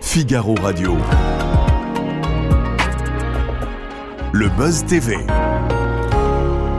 Figaro Radio. Le Buzz TV.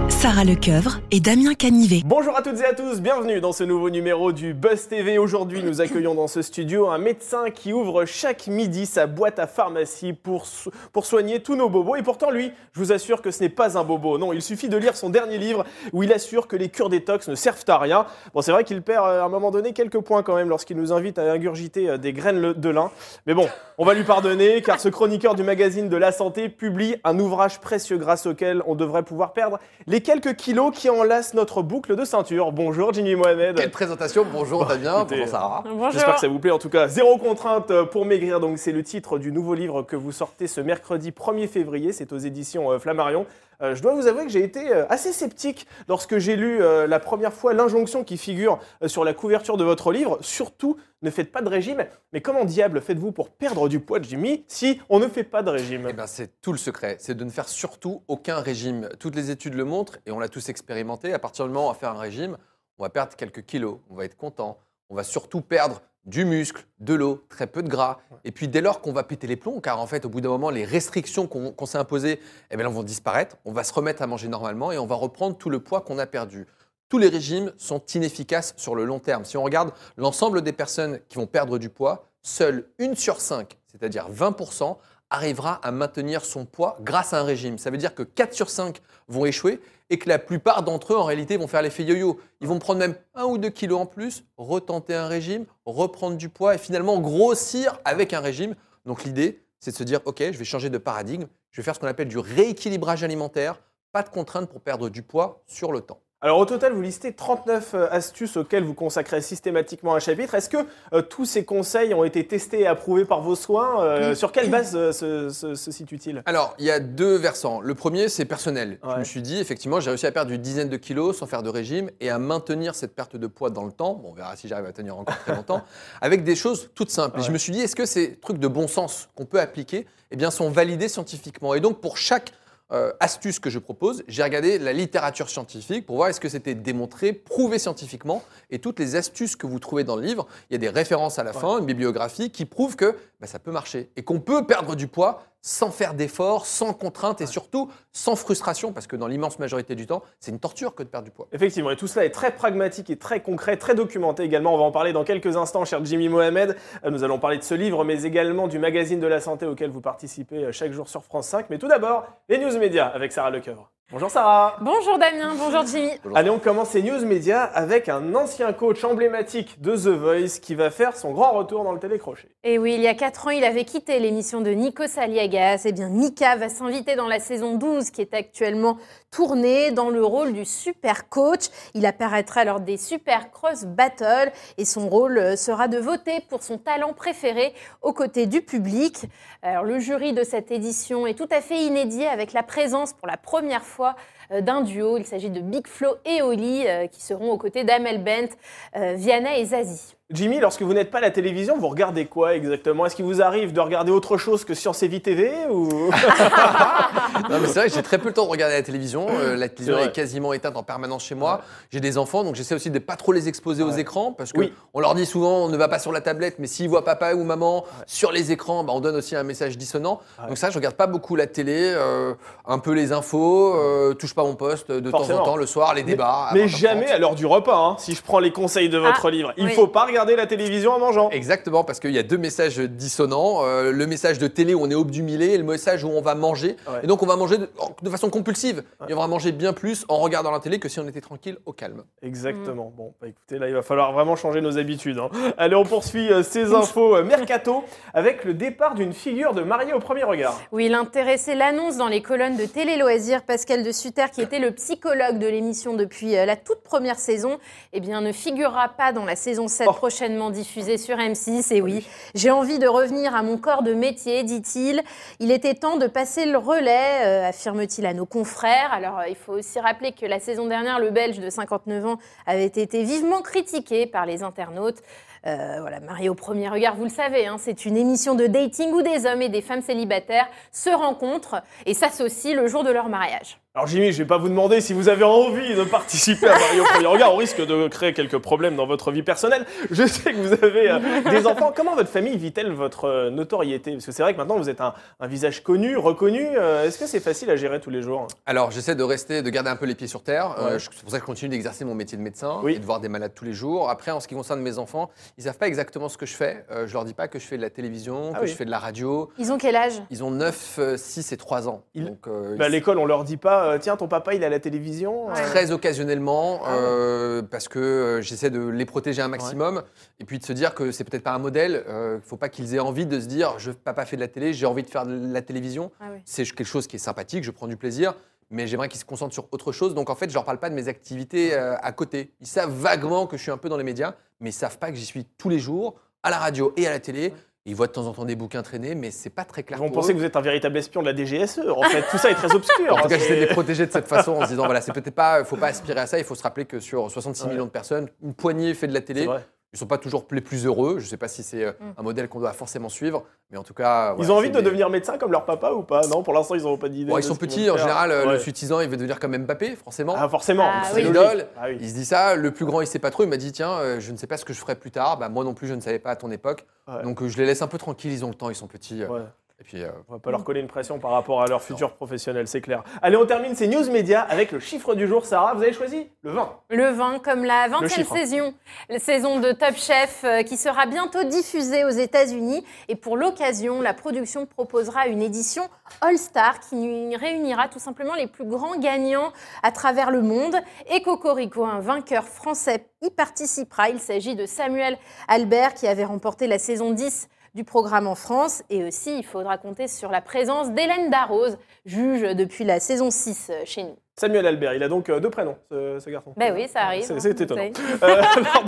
Sarah Lecoeuvre et Damien Canivet. Bonjour à toutes et à tous, bienvenue dans ce nouveau numéro du Buzz TV. Aujourd'hui, nous accueillons dans ce studio un médecin qui ouvre chaque midi sa boîte à pharmacie pour, pour soigner tous nos bobos. Et pourtant, lui, je vous assure que ce n'est pas un bobo. Non, il suffit de lire son dernier livre où il assure que les cures détox ne servent à rien. Bon, c'est vrai qu'il perd euh, à un moment donné quelques points quand même lorsqu'il nous invite à ingurgiter euh, des graines de lin. Mais bon, on va lui pardonner car ce chroniqueur du magazine de la santé publie un ouvrage précieux grâce auquel on devrait pouvoir perdre les quelques kilos qui enlacent notre boucle de ceinture. Bonjour Jimmy Mohamed. Quelle présentation, bonjour Damien, écoutez, bonjour Sarah. J'espère que ça vous plaît en tout cas. Zéro contrainte pour maigrir, donc c'est le titre du nouveau livre que vous sortez ce mercredi 1er février. C'est aux éditions euh, Flammarion. Euh, je dois vous avouer que j'ai été euh, assez sceptique lorsque j'ai lu euh, la première fois l'injonction qui figure sur la couverture de votre livre. Surtout, ne faites pas de régime. Mais comment diable faites-vous pour perdre du poids, Jimmy, si on ne fait pas de régime? Eh ben, c'est tout le secret, c'est de ne faire surtout aucun régime. Toutes les études le montrent et on l'a tous expérimenté. À partir du moment où on va faire un régime, on va perdre quelques kilos, on va être content, on va surtout perdre du muscle, de l'eau, très peu de gras. Et puis dès lors qu'on va péter les plombs, car en fait au bout d'un moment les restrictions qu'on s'est imposées, eh bien, elles vont disparaître, on va se remettre à manger normalement et on va reprendre tout le poids qu'on a perdu. Tous les régimes sont inefficaces sur le long terme. Si on regarde l'ensemble des personnes qui vont perdre du poids, seule une sur cinq, c'est-à-dire 20%, arrivera à maintenir son poids grâce à un régime. Ça veut dire que 4 sur 5 vont échouer et que la plupart d'entre eux, en réalité, vont faire l'effet yo-yo. Ils vont prendre même 1 ou 2 kilos en plus, retenter un régime, reprendre du poids et finalement grossir avec un régime. Donc l'idée, c'est de se dire, OK, je vais changer de paradigme, je vais faire ce qu'on appelle du rééquilibrage alimentaire, pas de contraintes pour perdre du poids sur le temps. Alors au total, vous listez 39 euh, astuces auxquelles vous consacrez systématiquement un chapitre. Est-ce que euh, tous ces conseils ont été testés et approuvés par vos soins Euh, Sur quelle base euh, se, se- se situe-t-il Alors, il y a deux versants. Le premier, c'est personnel. Je me suis dit, effectivement, j'ai réussi à perdre une dizaine de kilos sans faire de régime et à maintenir cette perte de poids dans le temps. Bon, on verra si j'arrive à tenir encore très longtemps. avec des choses toutes simples. Et je me suis dit, est-ce que ces trucs de bon sens qu'on peut appliquer eh bien, sont validés scientifiquement? Et donc, pour chaque euh, astuce que je propose, j'ai regardé la littérature scientifique pour voir est-ce que c'était démontré, prouvé scientifiquement. Et toutes les astuces que vous trouvez dans le livre, il y a des références à la fin, une bibliographie qui prouve que bah, ça peut marcher et qu'on peut perdre du poids sans faire d'efforts, sans contrainte et surtout sans frustration, parce que dans l'immense majorité du temps, c'est une torture que de perdre du poids. Effectivement, et tout cela est très pragmatique et très concret, très documenté également. On va en parler dans quelques instants, cher Jimmy Mohamed. Euh, Nous allons parler de ce livre, mais également du magazine de la santé auquel vous participez euh, chaque jour sur France 5. Mais tout d'abord, les news médias avec Sarah Lecoeuvre. Bonjour Sarah Bonjour Damien, bonjour Jimmy. Allez, on commence ces news médias avec un ancien coach emblématique de The Voice qui va faire son grand retour dans le télécrochet. Et oui, il y a 4 ans, il avait quitté l'émission de Nico Aliagas. Eh bien, Mika va s'inviter dans la saison 12 qui est actuellement tournée dans le rôle du super coach. Il apparaîtra lors des Super Cross Battle et son rôle euh, sera de voter pour son talent préféré aux côtés du public. Alors, le jury de cette édition est tout à fait inédit avec la présence pour la première fois d'un duo. Il s'agit de Big Flo et Oli euh, qui seront aux côtés d'Amel Bent, euh, Viana et Zazie. Jimmy, lorsque vous n'êtes pas à la télévision, vous regardez quoi exactement? Est-ce qu'il vous arrive de regarder autre chose que Science et Vie TV ou... Non, mais c'est vrai que j'ai très peu le temps de regarder la télévision. Euh, la télévision est, quasiment éteinte en permanence chez moi. J'ai des enfants, donc j'essaie aussi de pas trop les exposer aux écrans parce que Oui. on leur dit souvent on ne va pas sur la tablette, mais s'ils voient papa ou maman sur les écrans, bah, on donne aussi un message dissonant. Ouais. Donc ça, je regarde pas beaucoup la télé, euh, un peu les infos, euh, touche pas mon poste de Forcément. temps en temps le soir, les débats. Mais 20h30. jamais à l'heure du repas, hein, si je prends les conseils de votre Ah, livre. Il oui. faut pas regarder la télévision en mangeant. Exactement, parce qu'il y a deux messages dissonants. Euh, le message de télé où on est obdumilé et le message où on va manger. Ouais. Et donc on va manger de, de façon compulsive. Et on va manger bien plus en regardant la télé que si on était tranquille au calme. Exactement. Bon, bah écoutez, là, il va falloir vraiment changer nos habitudes. hein. Allez, on poursuit euh, ces infos euh, mercato avec le départ d'une figure de mariée au premier regard. Oui, l'intéressé l'annonce dans les colonnes de Télé Loisirs. Pascal de Sutter, qui était le psychologue de l'émission depuis euh, la toute première saison, eh bien, ne figurera pas dans la saison 7 Oh. prochainement diffusée sur M6. Et oui, j'ai envie de revenir à mon corps de métier, dit-il. Il était temps de passer le relais, euh, affirme-t-il à nos confrères. Alors, euh, il faut aussi rappeler que la saison dernière, le Belge de 59 ans avait été vivement critiqué par les internautes. Euh, voilà, marié au premier regard, vous le savez, hein, c'est une émission de dating où des hommes et des femmes célibataires se rencontrent et s'associent le jour de leur mariage. Alors Jimmy, je vais pas vous demander si vous avez envie de participer à Mario au premier regard. On risque de créer quelques problèmes dans votre vie personnelle. Je sais que vous avez euh, des enfants. Comment votre famille vit-elle votre euh, notoriété? Parce que c'est vrai que maintenant vous êtes un, un visage connu, reconnu. Euh, Est-ce que c'est facile à gérer tous les jours? Alors j'essaie de rester, de garder un peu les pieds sur terre. Ouais. c'est pour ça que je continue d'exercer mon métier de médecin Oui. et de voir des malades tous les jours. Après, en ce qui concerne mes enfants, ils savent pas exactement ce que je fais. Euh, je leur dis pas que je fais de la télévision, Ah que oui. je fais de la radio. Ils ont quel âge? Ils ont 9, euh, 6 et 3 ans. Ils- Donc, euh, Bah, À l'école, on leur dit pas euh, tiens, ton papa il est à la télévision. Ouais. Euh, Très occasionnellement, Ah euh, parce que euh, j'essaie de les protéger un maximum, et puis de se dire que c'est peut-être pas un modèle. Il ne faut pas qu'ils aient envie de se dire, je papa fait de la télé, j'ai envie de faire de la télévision. Ah oui. C'est quelque chose qui est sympathique, je prends du plaisir, mais j'aimerais qu'ils se concentrent sur autre chose. Donc en fait, je leur parle pas de mes activités euh, à côté. Ils savent vaguement que je suis un peu dans les médias, mais ils savent pas que j'y suis tous les jours, à la radio et à la télé. Ils voient de temps en temps des bouquins traîner, mais c'est pas très Ils clair. vont pour penser que vous êtes un véritable espion de la DGSE. En fait, tout ça est très obscur. En tout cas, j'essaie de les protéger de cette façon en se disant voilà, c'est peut-être pas, faut pas aspirer à ça. Il faut se rappeler que sur 66 Ouais. millions de personnes, une poignée fait de la télé. Ils sont pas toujours les plus heureux. Je sais pas si c'est euh, Mm. un modèle qu'on doit forcément suivre, mais en tout cas, Ils ont envie de des- devenir médecin comme leur papa ou pas? Non, pour l'instant, ils n'ont pas d'idée. Bon, ils sont petits en général. euh, Ouais. Le suffisant, il veut devenir comme Mbappé, forcément. Ah, forcément. Ah, c'est oui. Ah oui. Il se dit ça. Le plus grand, il sait pas trop. Il m'a dit tiens, euh, je ne sais pas ce que je ferai plus tard. Bah, moi non plus, je ne savais pas à ton époque. Ouais. Donc je les laisse un peu tranquilles. Ils ont le temps. Ils sont petits. Ouais. Et puis euh, On va pas leur coller une pression par rapport à leur futur professionnel, c'est clair. Allez, on termine ces news médias avec le chiffre du jour. Sarah, vous avez choisi le 20. Le 20, comme la 20e chiffre. saison, la saison de Top Chef euh, qui sera bientôt diffusée aux États-Unis. Et pour l'occasion, la production proposera une édition All-Star qui réunira tout simplement les plus grands gagnants à travers le monde. Et Cocorico, un vainqueur français, y participera. Il s'agit de Samuel Albert qui avait remporté la saison 10 du programme en France. Et aussi, il faudra compter sur la présence d'Hélène Darroze, juge depuis la saison 6 euh, chez nous. Samuel Albert, il a donc euh, deux prénoms, ce, ce garçon. Ben oui, ça arrive. C'est- hein, étonnant. Euh, alors,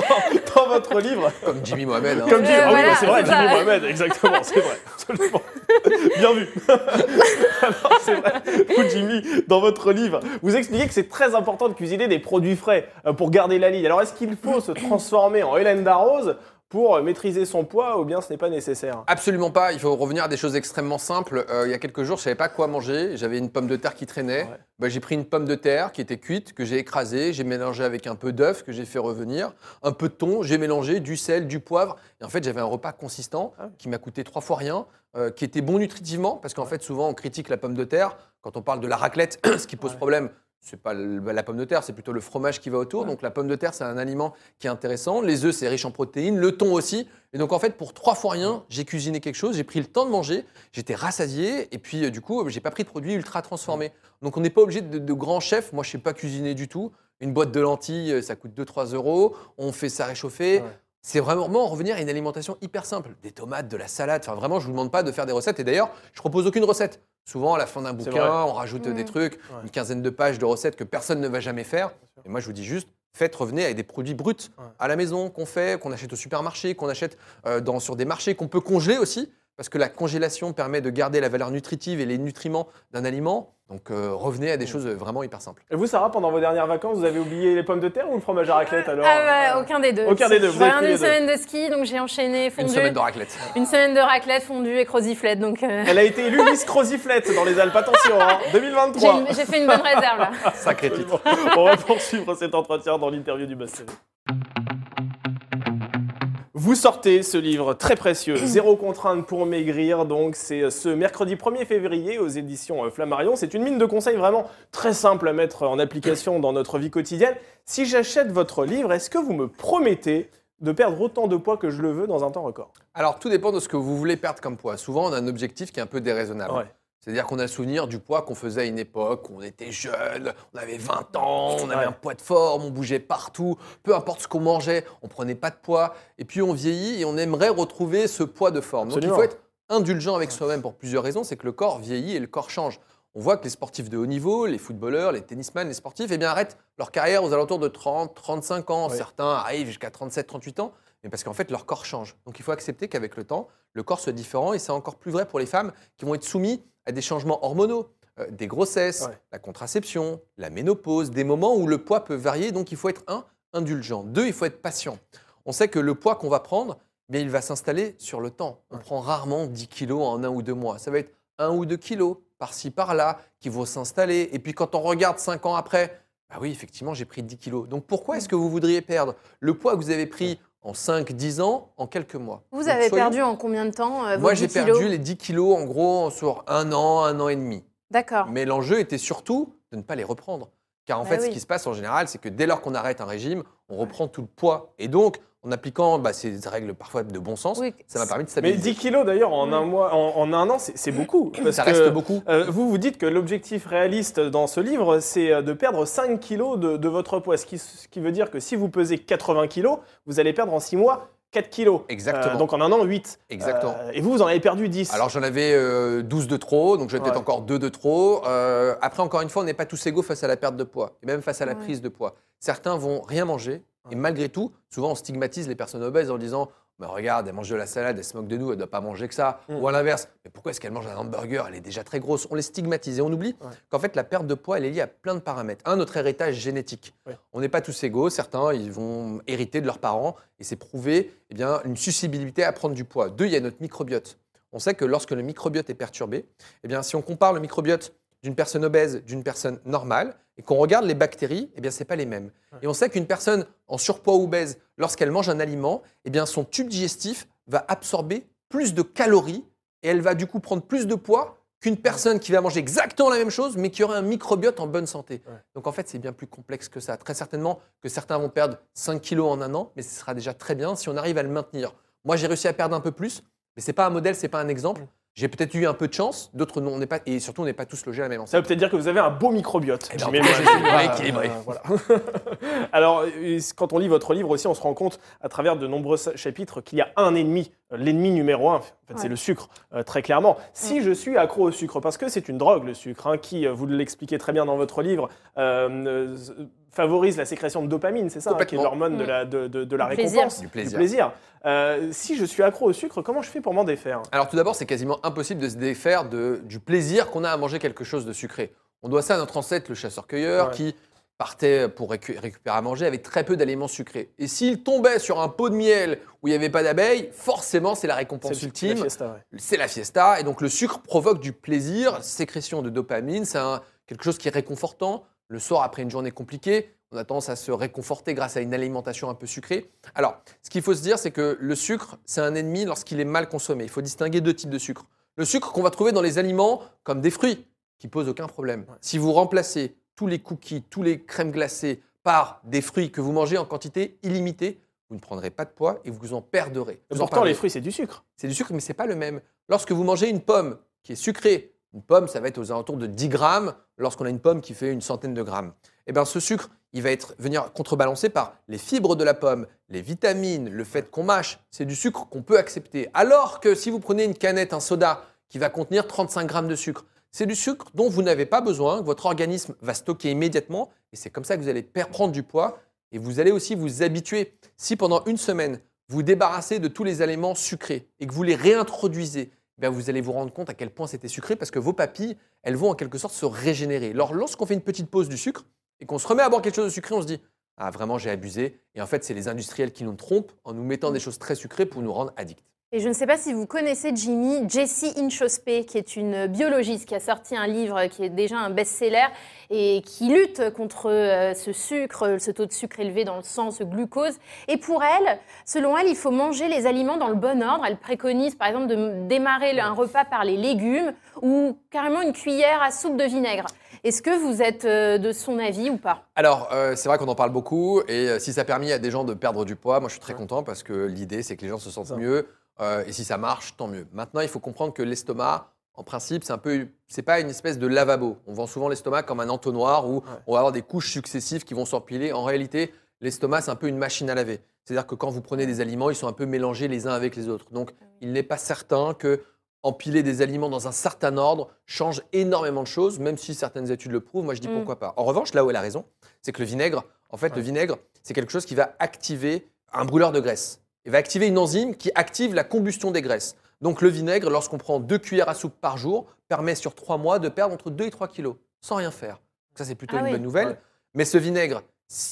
dans, dans votre livre, comme Jimmy Mohamed. hein. comme Jimmy, Euh, voilà, c'est vrai. Jimmy Mohamed, exactement, c'est vrai, absolument. Bien vu. Alors, c'est vrai, vous, Jimmy, dans votre livre, vous expliquez que c'est très important de cuisiner des produits frais euh, pour garder la ligne. Alors, est-ce qu'il faut se transformer en Hélène Darroze pour euh, maîtriser son poids ou bien ce n'est pas nécessaire? Absolument pas. Il faut revenir à des choses extrêmement simples. Euh, il y a quelques jours, je savais pas quoi manger. J'avais une pomme de terre qui traînait. Ouais. Bah, j'ai pris une pomme de terre qui était cuite, que j'ai écrasée. J'ai mélangé avec un peu d'œuf que j'ai fait revenir, un peu de thon. J'ai mélangé du sel, du poivre. Et en fait, j'avais un repas consistant Ah qui m'a coûté trois fois rien, euh, qui était bon nutritivement parce qu'en fait, souvent, on critique la pomme de terre quand on parle de la raclette, ce qui pose Ouais. problème. C'est pas bah, la pomme de terre, c'est plutôt le fromage qui va autour. Ouais. Donc la pomme de terre, c'est un aliment qui est intéressant. Les œufs, c'est riche en protéines. Le thon aussi. Et donc en fait, pour trois fois rien, j'ai cuisiné quelque chose, j'ai pris le temps de manger, j'étais rassasié, et puis euh, du coup, euh, j'ai pas pris de produits ultra transformés. Donc on n'est pas obligé de, de grands chefs. Moi, je sais pas cuisiner du tout. Une boîte de lentilles, euh, ça coûte 2-3 euros. On fait ça réchauffer. Ouais. C'est vraiment revenir à une alimentation hyper simple. Des tomates, de la salade. Enfin, vraiment, je vous demande pas de faire des recettes. Et d'ailleurs, je propose aucune recette. Souvent, à la fin d'un bouquin, on rajoute des trucs, une quinzaine de pages de recettes que personne ne va jamais faire. Et moi, je vous dis juste, faites revenir avec des produits bruts Ouais. à la maison qu'on fait, qu'on achète au supermarché, qu'on achète euh, dans, sur des marchés, qu'on peut congeler aussi, parce que la congélation permet de garder la valeur nutritive et les nutriments d'un aliment. Donc euh, revenez à des choses vraiment hyper simples. Et vous, Sarah, pendant vos dernières vacances, vous avez oublié les pommes de terre ou le fromage à raclette alors Ah bah, Euh, aucun des deux. aucun des deux, vous avez pris les deux. semaine de ski, donc j'ai enchaîné Une fondu. semaine de raclette. Une semaine de raclette, fondue et croziflette. Donc euh, Elle a été élue Miss Croziflette dans les Alpes, attention, hein, j'ai 2023. une- j'ai fait une bonne réserve là. Sacré titre. On va poursuivre cet entretien dans l'interview du Buzz TV. Vous sortez ce livre très précieux, Zéro contrainte pour maigrir. Donc, c'est ce mercredi 1er février aux éditions euh, Flammarion. C'est une mine de conseils vraiment très simple à mettre en application dans notre vie quotidienne. Si j'achète votre livre, est-ce que vous me promettez de perdre autant de poids que je le veux dans un temps record? Alors, tout dépend de ce que vous voulez perdre comme poids. Souvent, on a un objectif qui est un peu déraisonnable. Ouais. C'est-à-dire qu'on a le souvenir du poids qu'on faisait à une époque où on était jeune, on avait 20 ans, on avait un poids de forme, on bougeait partout, peu importe ce qu'on mangeait, on prenait pas de poids. Et puis on vieillit et on aimerait retrouver ce poids de forme. Donc il faut être indulgent avec soi-même pour plusieurs raisons. C'est que le corps vieillit et le corps change. On voit que les sportifs de haut niveau, les footballeurs, les tennisman, les sportifs, eh bien, arrêtent leur carrière aux alentours de 30, 35 ans. Ouais. Certains arrivent jusqu'à 37, 38 ans, mais parce qu'en fait, leur corps change. Donc il faut accepter qu'avec le temps, le corps soit différent et c'est encore plus vrai pour les femmes qui vont être soumises à des changements hormonaux, euh, des grossesses, Ouais. la contraception, la ménopause, des moments où le poids peut varier. Donc il faut être un, indulgent. Deux, il faut être patient. On sait que le poids qu'on va prendre, eh bien, il va s'installer sur le temps. On Ouais. prend rarement 10 kilos en un ou deux mois. Ça va être un ou deux kilos par-ci, par-là, qui vont s'installer. Et puis quand on regarde cinq ans après, bah oui, effectivement, j'ai pris 10 kilos. Donc pourquoi est-ce que vous voudriez perdre le poids que vous avez pris en 5-10 ans en quelques mois Vous Donc, avez soyons- perdu en combien de temps euh, vos Moi, 10 j'ai perdu les 10 kilos en gros sur un an, un an et demi. D'accord. Mais l'enjeu était surtout de ne pas les reprendre. Car en Bah fait, ce qui se passe en général, c'est que dès lors qu'on arrête un régime, on reprend tout le poids. Et donc, en appliquant bah, ces règles parfois de bon sens, Oui. ça m'a permis de Mais stabiliser. 10 kilos d'ailleurs en un mois, en, en un an, c'est beaucoup. parce ça que, reste beaucoup. euh, vous, vous dites que l'objectif réaliste dans ce livre, c'est euh, de perdre 5 kilos de, de votre poids. Ce qui, ce qui veut dire que si vous pesez 80 kilos, vous allez perdre en 6 mois 4 kilos. Exactement. Euh, donc en un an, 8. Exactement. Euh, et vous, vous en avez perdu 10. Alors j'en avais euh, 12 de trop, donc j'avais peut-être encore 2 de trop. Euh, après, encore une fois, on n'est pas tous égaux face à la perte de poids, et même face à la Ouais. prise de poids. Certains vont rien manger, et malgré tout, souvent on stigmatise les personnes obèses en disant bah, Regarde, elle mange de la salade, elle se moque de nous, elle ne doit pas manger que ça. Mm. Ou à l'inverse, mais pourquoi est-ce qu'elle mange un hamburger? Elle est déjà très grosse. On les stigmatise et on oublie Ouais. qu'en fait, la perte de poids, elle est liée à plein de paramètres. Un, notre héritage génétique. Ouais. On n'est pas tous égaux. Certains, ils vont hériter de leurs parents, et c'est prouvé eh bien, une susceptibilité à prendre du poids. Deux, il y a notre microbiote. On sait que lorsque le microbiote est perturbé, eh bien, si on compare le microbiote d'une personne obèse, d'une personne normale, et qu'on regarde les bactéries, eh bien, ce pas les mêmes. Et on sait qu'une personne en surpoids ou obèse, lorsqu'elle mange un aliment, eh bien, son tube digestif va absorber plus de calories et elle va du coup prendre plus de poids qu'une personne qui va manger exactement la même chose, mais qui aurait un microbiote en bonne santé. Ouais. Donc en fait, c'est bien plus complexe que ça. Très certainement que certains vont perdre 5 kilos en un an, mais ce sera déjà très bien si on arrive à le maintenir. Moi, j'ai réussi à perdre un peu plus, mais c'est pas un modèle, c'est pas un exemple. J'ai peut-être eu un peu de chance, d'autres non, on n'est pas, et surtout on n'est pas tous logés à la même Ça enseigne. veut peut-être dire que vous avez un beau microbiote. Eh ben, équilibré, Ah, équilibré. euh, voilà. Alors, euh, quand on lit votre livre aussi, on se rend compte à travers de nombreux chapitres qu'il y a un ennemi, euh, l'ennemi numéro un. En fait, c'est le sucre, euh, très clairement. Si je suis accro au sucre, parce que c'est une drogue, le sucre, hein, qui, vous l'expliquez très bien dans votre livre, euh, euh, favorise la sécrétion de dopamine, c'est ça, hein, qui est l'hormone de Mm. la, de, de- de la Du plaisir. récompense, Du plaisir. Euh, si je suis accro au sucre, comment je fais pour m'en défaire? Alors tout d'abord, c'est quasiment impossible de se défaire de- du plaisir qu'on a à manger quelque chose de sucré. On doit ça à notre ancêtre, le chasseur-cueilleur, Ouais. qui partait pour récu- récupérer à manger avec très peu d'aliments sucrés. Et s'il tombait sur un pot de miel où il n'y avait pas d'abeilles, forcément, c'est la récompense C'est ultime. la fiesta, ouais. c'est la fiesta. Et donc le sucre provoque du plaisir, sécrétion de dopamine, c'est quelque chose qui est réconfortant. Le soir, après une journée compliquée, on a tendance à se réconforter grâce à une alimentation un peu sucrée. Alors, ce qu'il faut se dire, c'est que le sucre, c'est un ennemi lorsqu'il est mal consommé. Il faut distinguer deux types de sucre. Le sucre qu'on va trouver dans les aliments, comme des fruits, qui posent aucun problème. Si vous remplacez tous les cookies, tous les crèmes glacées par des fruits que vous mangez en quantité illimitée, vous ne prendrez pas de poids et vous en perdrez. Vous pourtant, les fruits, c'est du sucre. C'est du sucre, mais c'est pas le même. Lorsque vous mangez une pomme qui est sucrée, une pomme, ça va être aux alentours de 10 grammes, lorsqu'on a une pomme qui fait une centaine de grammes. Eh bien, ce sucre, il va être, venir contrebalancé par les fibres de la pomme, les vitamines, le fait qu'on mâche. C'est du sucre qu'on peut accepter. Alors que si vous prenez une canette, un soda, qui va contenir 35 grammes de sucre, c'est du sucre dont vous n'avez pas besoin, votre organisme va stocker immédiatement, et c'est comme ça que vous allez prendre du poids, et vous allez aussi vous habituer. Si pendant une semaine, vous débarrassez de tous les aliments sucrés et que vous les réintroduisez, bien, vous allez vous rendre compte à quel point c'était sucré parce que vos papilles, elles vont en quelque sorte se régénérer. Alors, lorsqu'on fait une petite pause du sucre et qu'on se remet à boire quelque chose de sucré, on se dit Ah, vraiment, j'ai abusé. Et en fait, c'est les industriels qui nous trompent en nous mettant des choses très sucrées pour nous rendre addicts. Et je ne sais pas si vous connaissez Jimmy, Jessie Inchospé, qui est une biologiste qui a sorti un livre qui est déjà un best-seller et qui lutte contre euh, ce sucre, ce taux de sucre élevé dans le sang, ce glucose. Et pour elle, selon elle, il faut manger les aliments dans le bon ordre. Elle préconise par exemple de démarrer un repas par les légumes ou carrément une cuillère à soupe de vinaigre. Est-ce que vous êtes euh, de son avis ou pas? Alors, euh, c'est vrai qu'on en parle beaucoup, et euh, si ça a permis à des gens de perdre du poids, moi je suis très content parce que l'idée c'est que les gens se sentent mieux, euh, et si ça marche, tant mieux. Maintenant, il faut comprendre que l'estomac, en principe, c'est un peu, c'est pas une espèce de lavabo. On vend souvent l'estomac comme un entonnoir où on va avoir des couches successives qui vont s'empiler. En réalité, l'estomac c'est un peu une machine à laver. C'est-à-dire que quand vous prenez des aliments, ils sont un peu mélangés les uns avec les autres. Donc, il n'est pas certain que empiler des aliments dans un certain ordre change énormément de choses, même si certaines études le prouvent. Moi, je dis Mm. pourquoi pas. En revanche, là où elle a raison, c'est que le vinaigre, en fait, le vinaigre, c'est quelque chose qui va activer un brûleur de graisse. Il va activer une enzyme qui active la combustion des graisses. Donc, le vinaigre, lorsqu'on prend deux cuillères à soupe par jour, permet sur trois mois de perdre entre 2 et 3 kilos sans rien faire. Donc ça, c'est plutôt Ah une oui. bonne nouvelle. Ouais. Mais ce vinaigre,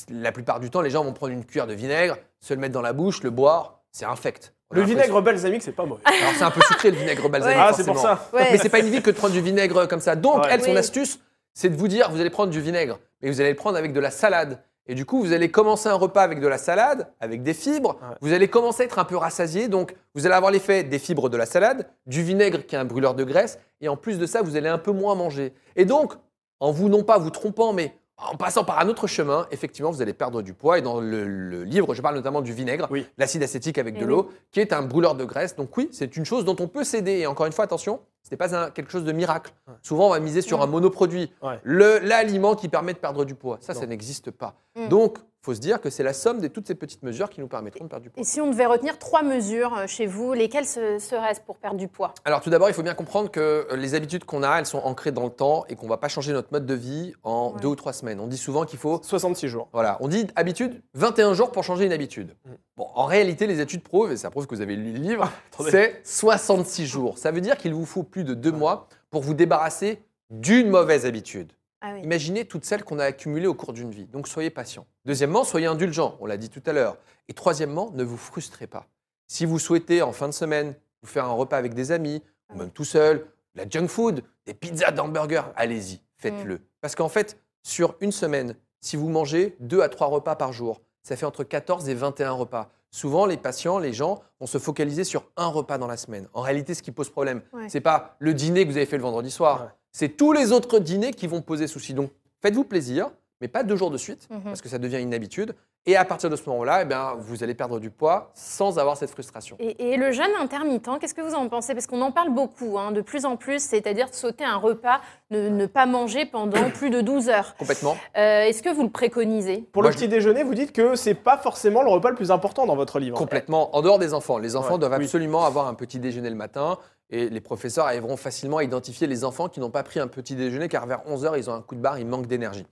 la plupart du temps, les gens vont prendre une cuillère de vinaigre, se le mettre dans la bouche, le boire, c'est infect. On Le vinaigre balsamique, c'est pas mauvais. alors c'est un peu sucré le vinaigre balsamique. ah, c'est pour ça. Ouais. Mais c'est pas une vie que de prendre du vinaigre comme ça. Donc Ouais. elle, son Oui. astuce, c'est de vous dire, vous allez prendre du vinaigre, mais vous allez le prendre avec de la salade. Et du coup, vous allez commencer un repas avec de la salade, avec des fibres. Ouais. Vous allez commencer à être un peu rassasié. Donc, vous allez avoir l'effet des fibres de la salade, du vinaigre qui est un brûleur de graisse. Et en plus de ça, vous allez un peu moins manger. Et donc, en vous, non pas vous trompant, mais en passant par un autre chemin, effectivement, vous allez perdre du poids. Et dans le, le livre, je parle notamment du vinaigre, Oui. l'acide acétique avec Eh de oui. l'eau, qui est un brûleur de graisse. Donc oui, c'est une chose dont on peut s'aider. Et encore une fois, attention, ce n'est pas un- quelque chose de miracle. Ouais. Souvent, on va miser sur Ouais. un monoproduit, Ouais. l'aliment qui permet de perdre du poids. Ça, Non. ça n'existe pas. Mm. Donc, il faut se dire que c'est la somme de toutes ces petites mesures qui nous permettront de perdre du poids. Et si on devait retenir trois mesures euh, chez vous, lesquelles se- seraient-ce pour perdre du poids? Alors tout d'abord, il faut bien comprendre que euh, les habitudes qu'on a, elles sont ancrées dans le temps et qu'on ne va pas changer notre mode de vie en Ouais. deux ou trois semaines. On dit souvent qu'il faut 66 jours. Voilà, on dit habitude, 21 jours pour changer une habitude. Mm. Bon, en réalité, les études prouvent, et ça prouve que vous avez lu le livre, c'est 66 jours. Ça veut dire qu'il vous faut plus de deux mois pour vous débarrasser d'une mauvaise habitude. Ah oui. Imaginez toutes celles qu'on a accumulées au cours d'une vie. Donc soyez patient. Deuxièmement, soyez indulgent, on l'a dit tout à l'heure. Et troisièmement, ne vous frustrez pas. Si vous souhaitez en fin de semaine vous faire un repas avec des amis, ou même tout seul, de la junk food, des pizzas, des hamburgers, allez-y, faites-le. Parce qu'en fait, sur une semaine, si vous mangez deux à trois repas par jour, ça fait entre 14 et 21 repas. Souvent, les patients, les gens vont se focaliser sur un repas dans la semaine. En réalité, ce qui pose problème, Ouais. c'est pas le dîner que vous avez fait le vendredi soir, Ouais. c'est tous les autres dîners qui vont poser souci. Donc, faites-vous plaisir, mais pas deux jours de suite, Mhm. parce que ça devient une habitude. Et à partir de ce moment-là, eh bien, vous allez perdre du poids sans avoir cette frustration. Et, et le jeûne intermittent, qu'est-ce que vous en pensez? Parce qu'on en parle beaucoup, hein, de plus en plus, c'est-à-dire de sauter un repas, ne, ne pas manger pendant plus de 12 heures. Complètement. Euh, Est-ce que vous le préconisez? Pour Moi, le je- petit déjeuner, vous dites que c'est pas forcément le repas le plus important dans votre livre. Complètement. En dehors des enfants. Les enfants Ouais, doivent oui. absolument avoir un petit déjeuner le matin. Et les professeurs arriveront facilement à identifier les enfants qui n'ont pas pris un petit déjeuner car vers 11h, ils ont un coup de barre, ils manquent d'énergie.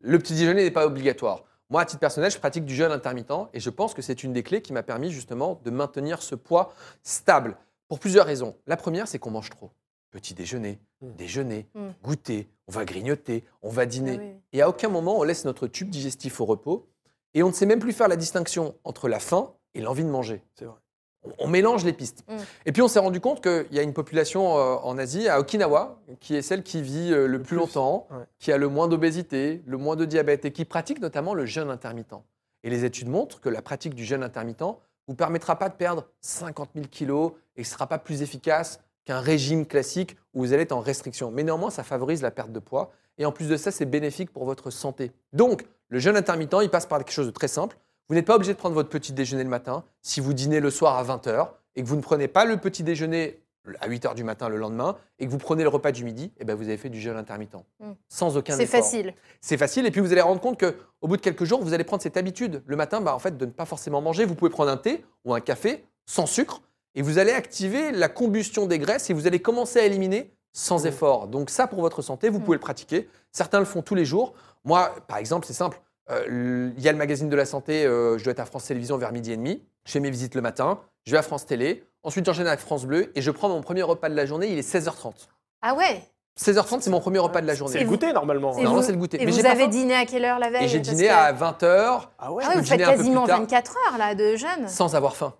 Le petit déjeuner n'est pas obligatoire. Moi, à titre personnel, je pratique du jeûne intermittent et je pense que c'est une des clés qui m'a permis justement de maintenir ce poids stable pour plusieurs raisons. La première, c'est qu'on mange trop. Petit déjeuner, Mm. déjeuner, Mm. goûter, on va grignoter, on va dîner. Ah oui. Et à aucun moment, on laisse notre tube digestif au repos. Et on ne sait même plus faire la distinction entre la faim et l'envie de manger. C'est vrai. On, mélange les pistes. Mm. Et puis on s'est rendu compte qu'il y a une population euh, en Asie, à Okinawa, qui est celle qui vit euh, le, plus, plus. longtemps, Ouais. qui a le moins d'obésité, le moins de diabète et qui pratique notamment le jeûne intermittent. Et les études montrent que la pratique du jeûne intermittent vous permettra pas de perdre 50 000 kilos et ne sera pas plus efficace qu'un régime classique où vous allez être en restriction. Mais néanmoins, ça favorise la perte de poids. Et en plus de ça, c'est bénéfique pour votre santé. Donc, le jeûne intermittent, il passe par quelque chose de très simple. Vous n'êtes pas obligé de prendre votre petit déjeuner le matin. Si vous dînez le soir à 20h et que vous ne prenez pas le petit déjeuner à 8h du matin le lendemain et que vous prenez le repas du midi, eh ben vous avez fait du jeûne intermittent. Mm. Sans aucun C'est effort. facile. C'est facile. Et puis vous allez rendre compte qu'au bout de quelques jours, vous allez prendre cette habitude. Le matin, bah, en fait, de ne pas forcément manger. Vous pouvez prendre un thé ou un café sans sucre et vous allez activer la combustion des graisses et vous allez commencer à éliminer sans Mmh. effort. Donc ça, pour votre santé, vous Mmh. pouvez le pratiquer. Certains le font tous les jours. Moi, par exemple, c'est simple. Euh, Il y a le magazine de la santé, euh, je dois être à France Télévisions vers midi et demi. Je fais mes visites le matin, je vais à France Télé. Ensuite, j'enchaîne avec France Bleu et je prends mon premier repas de la journée, il est 16h30. Ah ouais 16h30, c'est mon premier repas de la C'est journée. le goûter normalement. Normalement, vous- c'est le goûter. Et Mais vous avez dîné à quelle heure la veille? Et j'ai dîné que- à 20h Ah ouais Ah oui, peux vous faites quasiment tard. 24 heures là de jeûne. sans avoir faim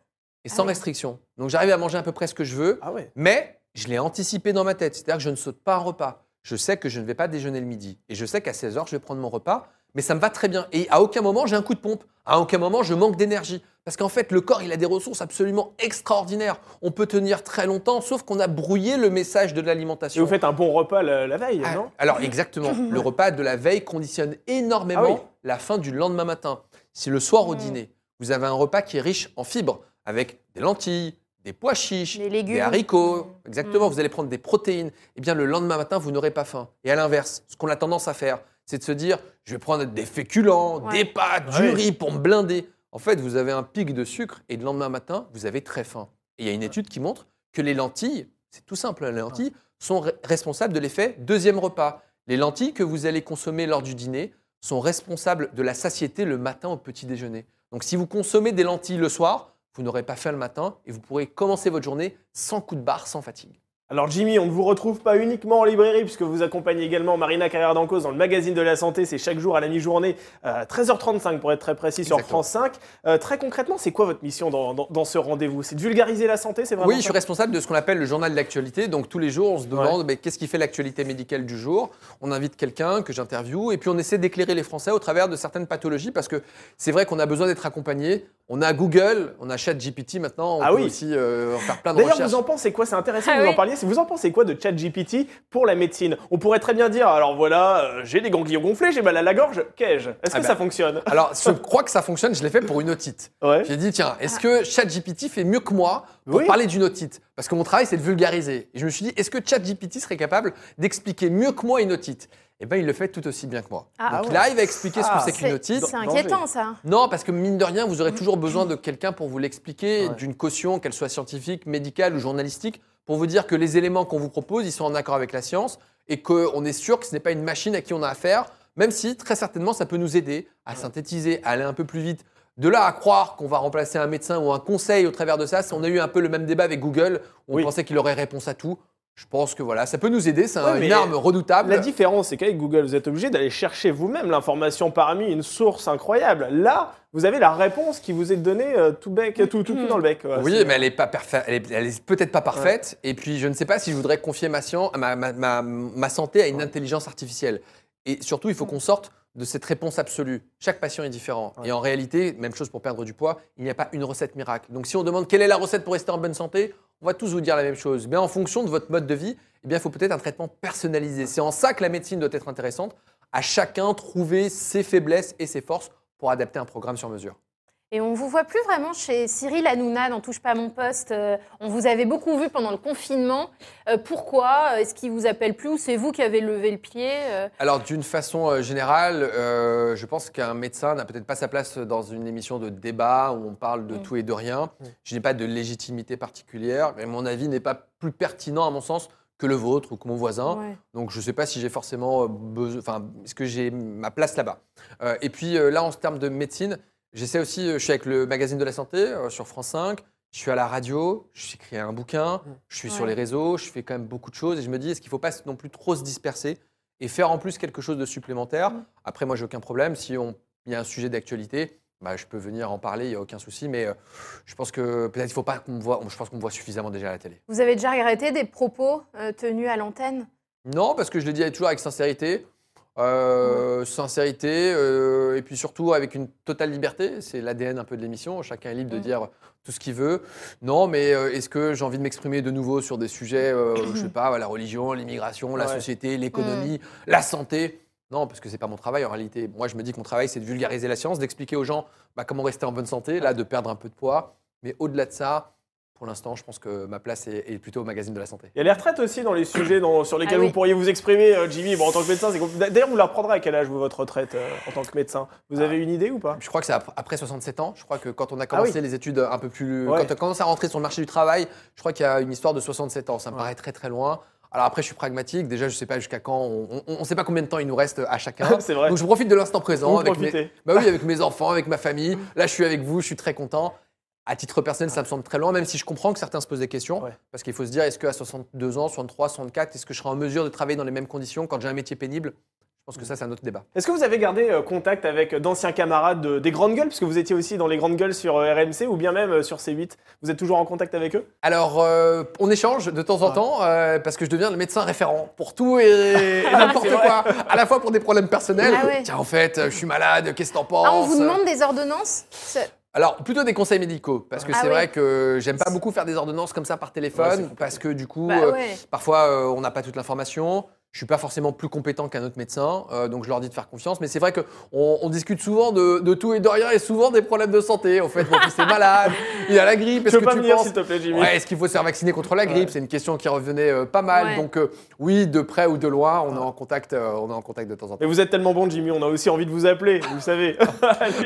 et sans Ah oui. restriction. Donc j'arrive à manger à peu près ce que je veux, Ah ouais. mais je l'ai anticipé dans ma tête. C'est-à-dire que je ne saute pas un repas. Je sais que je ne vais pas déjeuner le midi. Et je sais qu'à 16h, je vais prendre mon repas, mais ça me va très bien. Et à aucun moment, j'ai un coup de pompe. À aucun moment, je manque d'énergie. Parce qu'en fait, le corps, il a des ressources absolument extraordinaires. On peut tenir très longtemps, sauf qu'on a brouillé le message de Et l'alimentation. vous faites un bon repas la, la veille, Ah, non? Alors exactement, le repas de la veille conditionne énormément Ah oui. la fin du lendemain matin. Si le soir au dîner, vous avez un repas qui est riche en fibres, avec des lentilles, des pois chiches, Des légumes. des haricots, exactement, Mm. vous allez prendre des protéines, eh bien le lendemain matin, vous n'aurez pas faim. Et à l'inverse, ce qu'on a tendance à faire, c'est de se dire, je vais prendre des féculents, Ouais. des pâtes, Ouais. du riz pour me blinder. En fait, vous avez un pic de sucre et le lendemain matin, vous avez très faim. Et il y a une étude qui montre que les lentilles, c'est tout simple, les lentilles sont re- responsables de l'effet deuxième repas. Les lentilles que vous allez consommer lors du dîner sont responsables de la satiété le matin au petit déjeuner. Donc si vous consommez des lentilles le soir, vous n'aurez pas faim le matin et vous pourrez commencer votre journée sans coup de barre, sans fatigue. Alors Jimmy, on ne vous retrouve pas uniquement en librairie puisque vous accompagnez également Marina Carrière d'Encause dans le magazine de la santé. C'est chaque jour à la mi-journée, euh, 13h35 pour être très précis sur. France 5. Euh, très concrètement, c'est quoi votre mission dans, dans- dans ce rendez-vous? C'est de vulgariser la santé, c'est vraiment Oui, je suis responsable de ce qu'on appelle le journal de l'actualité. Donc tous les jours, on se demande mais qu'est-ce qui fait l'actualité médicale du jour? On invite quelqu'un que j'interviewe et puis on essaie d'éclairer les Français au travers de certaines pathologies parce que c'est vrai qu'on a besoin d'être accompagné. On a Google, on a ChatGPT maintenant, on Ah peut oui. aussi euh, en faire plein de D'ailleurs, vous en pensez quoi? C'est intéressant Ah que vous en oui. Vous en pensez quoi de ChatGPT pour la médecine? On pourrait très bien dire, alors voilà, euh, j'ai des ganglions gonflés, j'ai mal à la gorge, qu'ai-je? Est-ce Ah que ben. ça fonctionne? Alors, je crois que ça fonctionne, je l'ai fait pour une otite. Ouais. J'ai dit, tiens, est-ce que ChatGPT fait mieux que moi pour Oui. parler d'une otite? Parce que mon travail, c'est de vulgariser. Et je me suis dit, est-ce que ChatGPT serait capable d'expliquer mieux que moi une otite? Eh bien, il le fait tout aussi bien que moi. Ah. Donc Ah il arrive à expliquer ce Ah. que c'est qu'une otite. C'est inquiétant, ça. Non, parce que mine de rien, vous aurez toujours besoin de quelqu'un pour vous l'expliquer, Ouais. d'une caution, qu'elle soit scientifique, médicale ou journalistique, pour vous dire que les éléments qu'on vous propose, ils sont en accord avec la science et qu'on est sûr que ce n'est pas une machine à qui on a affaire, même si très certainement ça peut nous aider à synthétiser, à aller un peu plus vite. De là à croire qu'on va remplacer un médecin ou un conseil au travers de ça, on a eu un peu le même débat avec Google, on Oui. pensait qu'il aurait réponse à tout. Je pense que voilà, ça peut nous aider, c'est Ouais, une arme redoutable. La différence, c'est qu'avec Google, vous êtes obligé d'aller chercher vous-même l'information parmi une source incroyable. Là, vous avez la réponse qui vous est donnée euh, tout bec, tout, tout cul dans le bec. Oui, mais elle est pas parfaite. Elle est, elle est peut-être pas parfaite. Et puis, je ne sais pas si je voudrais confier ma, scien- ma, ma- ma- ma santé à une intelligence artificielle. Et surtout, il faut qu'on sorte de cette réponse absolue. Chaque patient est différent. Ouais. Et en réalité, même chose pour perdre du poids, il n'y a pas une recette miracle. Donc, si on demande quelle est la recette pour rester en bonne santé, on va tous vous dire la même chose. Mais en fonction de votre mode de vie, eh bien, il faut peut-être un traitement personnalisé. C'est en ça que la médecine doit être intéressante. À chacun trouver ses faiblesses et ses forces pour adapter un programme sur mesure. Et on vous voit plus vraiment chez Cyril Hanouna dans Touche pas à mon poste. Euh, on vous avait beaucoup vu pendant le confinement. Euh, pourquoi? Est-ce qu'il vous appelle plus ou c'est vous qui avez levé le pied Euh, Alors, d'une façon générale, euh, je pense qu'un médecin n'a peut-être pas sa place dans une émission de débat où on parle de Mm. tout et de rien. Mm. Je n'ai pas de légitimité particulière, mais mon avis n'est pas plus pertinent, à mon sens, que le vôtre ou que mon voisin. ouais. Donc, je ne sais pas si j'ai forcément besoin. Enfin, est-ce que j'ai ma place là-bas Euh, Et puis, euh, là, en termes de médecine, j'essaie aussi. euh, je suis avec le magazine de la santé euh, sur France 5. Je suis à la radio, j'ai écrit un bouquin, je suis sur les réseaux, je fais quand même beaucoup de choses et je me dis, est-ce qu'il ne faut pas non plus trop se disperser et faire en plus quelque chose de supplémentaire? Mm. Après, moi, j'ai aucun problème. Si on- il y a un sujet d'actualité, bah, je peux venir en parler, il n'y a aucun souci. Mais euh, je pense que peut-être il ne faut pas qu'on me voit. Je pense qu'on me voit suffisamment déjà à la télé. Vous avez déjà regretté des propos euh, tenus à l'antenne? Non, parce que je le dis toujours avec sincérité. Euh, Sincérité, euh, et puis surtout avec une totale liberté. C'est l'ADN un peu de l'émission. Chacun est libre de dire tout ce qu'il veut. Non, mais euh, est-ce que j'ai envie de m'exprimer de nouveau sur des sujets, je sais pas, la religion, l'immigration, la Ouais. société, l'économie, la santé? Non, parce que c'est pas mon travail en réalité. Moi, je me dis que mon travail, c'est de vulgariser la science, d'expliquer aux gens bah, comment rester en bonne santé, là, de perdre un peu de poids. Mais au-delà de ça, pour l'instant, je pense que ma place est, est plutôt au magazine de la santé. Il y a les retraites aussi dans les sujets dans- sur lesquels Ah oui. vous pourriez vous exprimer, euh, Jimmy. Bon, en tant que médecin, c'est D'ailleurs, vous la reprendrez à quel âge, vous, votre retraite, euh, en tant que médecin? Vous avez une idée ou pas? Je crois que c'est ap- après 67 ans. Je crois que quand on a commencé Ah oui. les études un peu plus. Ouais. Quand on commence à rentrer sur le marché du travail, je crois qu'il y a une histoire de 67 ans. Ça me Ouais. paraît très très loin. Alors après, je suis pragmatique. Déjà, je ne sais pas jusqu'à quand. On ne sait pas combien de temps il nous reste à chacun. C'est vrai. Donc je profite de l'instant présent Vous avec mes, profitez. bah oui, avec mes enfants, avec ma famille. Là, je suis avec vous, je suis très content. À titre personnel, ça me semble très loin, même si je comprends que certains se posent des questions. Ouais. Parce qu'il faut se dire, est-ce qu'à 62 ans, 63, 64, est-ce que je serai en mesure de travailler dans les mêmes conditions quand j'ai un métier pénible? Je pense que ça, c'est un autre débat. Est-ce que vous avez gardé euh, contact avec d'anciens camarades de- des grandes gueules, puisque vous étiez aussi dans les grandes gueules sur euh, RMC ou bien même euh, sur C8 Vous êtes toujours en contact avec eux? Alors, euh, on échange de temps en Ouais. temps euh, parce que je deviens le médecin référent pour tout et, et n'importe vrai. quoi. À la fois pour des problèmes personnels. Ah ouais. Tiens, en fait, je suis malade, qu'est-ce que t'en penses Ah, on vous demande des ordonnances? Alors, plutôt des conseils médicaux, parce que Ah c'est oui. vrai que j'aime pas beaucoup faire des ordonnances comme ça par téléphone, parce que du coup, Bah euh, ouais. parfois, euh, on n'a pas toute l'information. Je suis pas forcément plus compétent qu'un autre médecin, euh, donc je leur dis de faire confiance. Mais c'est vrai qu'on on discute souvent de, de tout et de rien, et souvent des problèmes de santé. En fait, mon fils est malade, il a la grippe. Est-ce peux que pas tu venir, penses s'il te plaît, Jimmy Ouais, est-ce qu'il faut se faire vacciner contre la grippe? Ouais. C'est une question qui revenait euh, pas mal. Ouais. Donc euh, oui, de près ou de loin, on est en contact, euh, on est en contact de temps en temps. Mais vous êtes tellement bon, Jimmy, on a aussi envie de vous appeler, vous savez.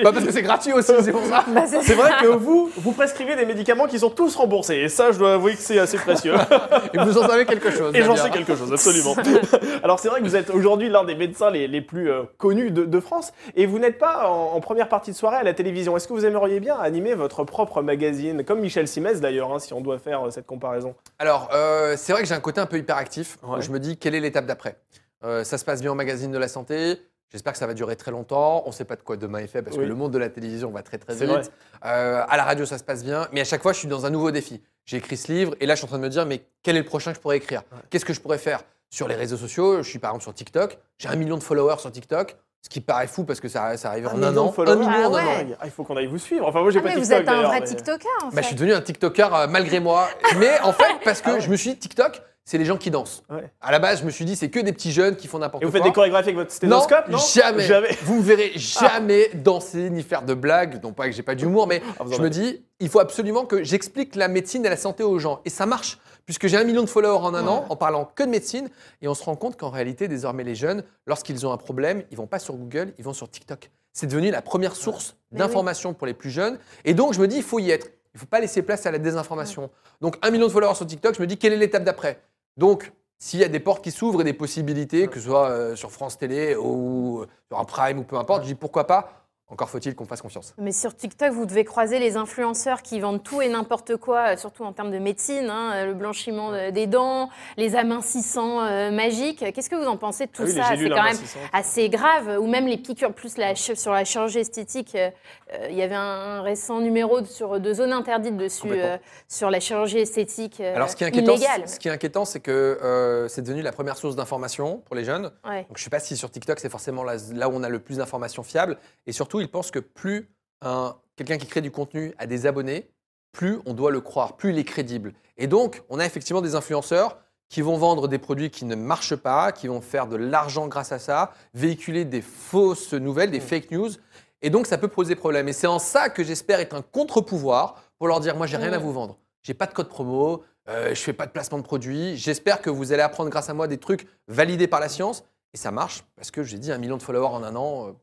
Bah, parce que c'est gratuit aussi, c'est pour ça. Bah, c'est C'est vrai que vous, vous prescrivez des médicaments qui sont tous remboursés. Et ça, je dois avouer que c'est assez précieux. Et vous en savez quelque chose. Et j'en sais quelque chose, absolument. Alors c'est vrai que vous êtes aujourd'hui l'un des médecins les, les plus euh, connus de, de France. Et vous n'êtes pas en, en première partie de soirée à la télévision. Est-ce que vous aimeriez bien animer votre propre magazine Comme Michel Simès d'ailleurs, hein, si on doit faire euh, cette comparaison. Alors, euh, c'est vrai que j'ai un côté un peu hyperactif. Ouais. Je me dis, quelle est l'étape d'après? Euh, Ça se passe bien au magazine de la santé. J'espère que ça va durer très longtemps. On ne sait pas de quoi demain est fait parce Oui. que le monde de la télévision va très très C'est vite. Euh, à la radio, ça se passe bien. Mais à chaque fois, je suis dans un nouveau défi. J'ai écrit ce livre et là, je suis en train de me dire, mais quel est le prochain que je pourrais écrire? Qu'est-ce que je pourrais faire? Sur les réseaux sociaux Je suis par exemple sur TikTok. J'ai un million de followers sur TikTok. Ce qui paraît fou parce que ça, ça arrive en un an. Un million Ah en un an. Ah, il faut qu'on aille vous suivre. Enfin, moi, j'ai Ah, pas mais TikTok. vous êtes un vrai mais- TikToker en fait. Bah, je suis devenu un TikToker euh, malgré moi. Mais en fait, parce que Ah ouais. je me suis dit, TikTok, c'est les gens qui dansent. Ouais. À la base, je me suis dit, c'est que des petits jeunes qui font n'importe Et quoi. vous faites des chorégraphies avec votre stéthoscope non, Non, jamais. Jamais. Vous me verrez jamais danser ni faire de blagues. Non pas que j'ai pas d'humour, mais Ah, je me dis, il faut absolument que j'explique la médecine et la santé aux gens. Et ça marche, puisque j'ai un million de followers en un an en parlant que de médecine. Et on se rend compte qu'en réalité, désormais, les jeunes, lorsqu'ils ont un problème, ils vont pas sur Google, ils vont sur TikTok. C'est devenu la première source oui. d'information pour les plus jeunes. Et donc, je me dis, il faut y être. Il faut pas laisser place à la désinformation. Donc, un million de followers sur TikTok, je me dis, quelle est l'étape d'après? Donc, s'il y a des portes qui s'ouvrent et des possibilités, que ce soit euh, sur France Télé ou euh, sur un Prime ou peu importe, je dis pourquoi pas. Encore faut-il qu'on fasse confiance. Mais sur TikTok, vous devez croiser les influenceurs qui vendent tout et n'importe quoi, euh, surtout en termes de médecine, hein, le blanchiment de- des dents, les amincissants euh, magiques. Qu'est-ce que vous en pensez de tout Ah oui, ça C'est quand même assez grave. Ou même les piqûres, plus la, sur la chirurgie esthétique. euh, euh, Il y avait un, récent numéro de- sur de zones interdites dessus, euh, sur la chirurgie esthétique euh, Alors, ce qui est inquiétant, illégale. ce qui est inquiétant, c'est que euh, c'est devenu la première source d'information pour les jeunes. Ouais. Donc, je ne sais pas si sur TikTok, c'est forcément là, là où on a le plus d'informations fiables. Et surtout, ils pensent que plus un- quelqu'un qui crée du contenu a des abonnés, plus on doit le croire, plus il est crédible. Et donc, on a effectivement des influenceurs qui vont vendre des produits qui ne marchent pas, qui vont faire de l'argent grâce à ça, véhiculer des fausses nouvelles, des fake news. Et donc, ça peut poser problème. Et c'est en ça que j'espère être un contre-pouvoir pour leur dire, moi, j'ai rien à vous vendre. J'ai pas de code promo, euh, je fais pas de placement de produits. J'espère que vous allez apprendre grâce à moi des trucs validés par la science. Et ça marche parce que j'ai dit un million de followers en un an.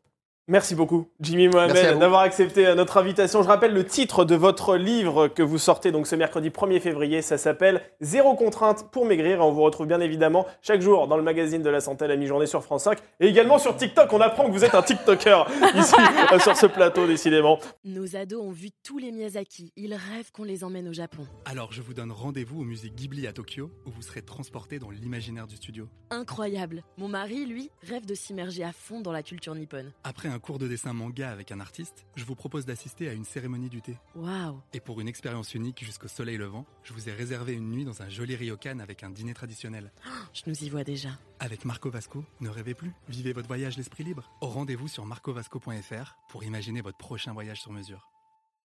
Merci beaucoup, Jimmy Mohamed, d'avoir accepté euh, notre invitation. Je rappelle le titre de votre livre que vous sortez donc ce mercredi 1er février. Ça s'appelle Zéro contrainte pour maigrir. Et on vous retrouve bien évidemment chaque jour dans le magazine de la santé à la mi-journée sur France 5 et également sur TikTok. On apprend que vous êtes un TikToker ici euh, sur ce plateau, décidément. Nos ados ont vu tous les Miyazaki. Ils rêvent qu'on les emmène au Japon. Alors je vous donne rendez-vous au musée Ghibli à Tokyo où vous serez transporté dans l'imaginaire du studio. Incroyable. Mon mari, lui, rêve de s'immerger à fond dans la culture nippone. Après un cours de dessin manga avec un artiste, je vous propose d'assister à une cérémonie du thé. Waouh. Et pour une expérience unique jusqu'au soleil levant, je vous ai réservé une nuit dans un joli ryokan avec un dîner traditionnel. Je nous y vois déjà. Avec Marco Vasco, ne rêvez plus, vivez votre voyage l'esprit libre. Au rendez-vous sur marcovasco.fr pour imaginer votre prochain voyage sur mesure.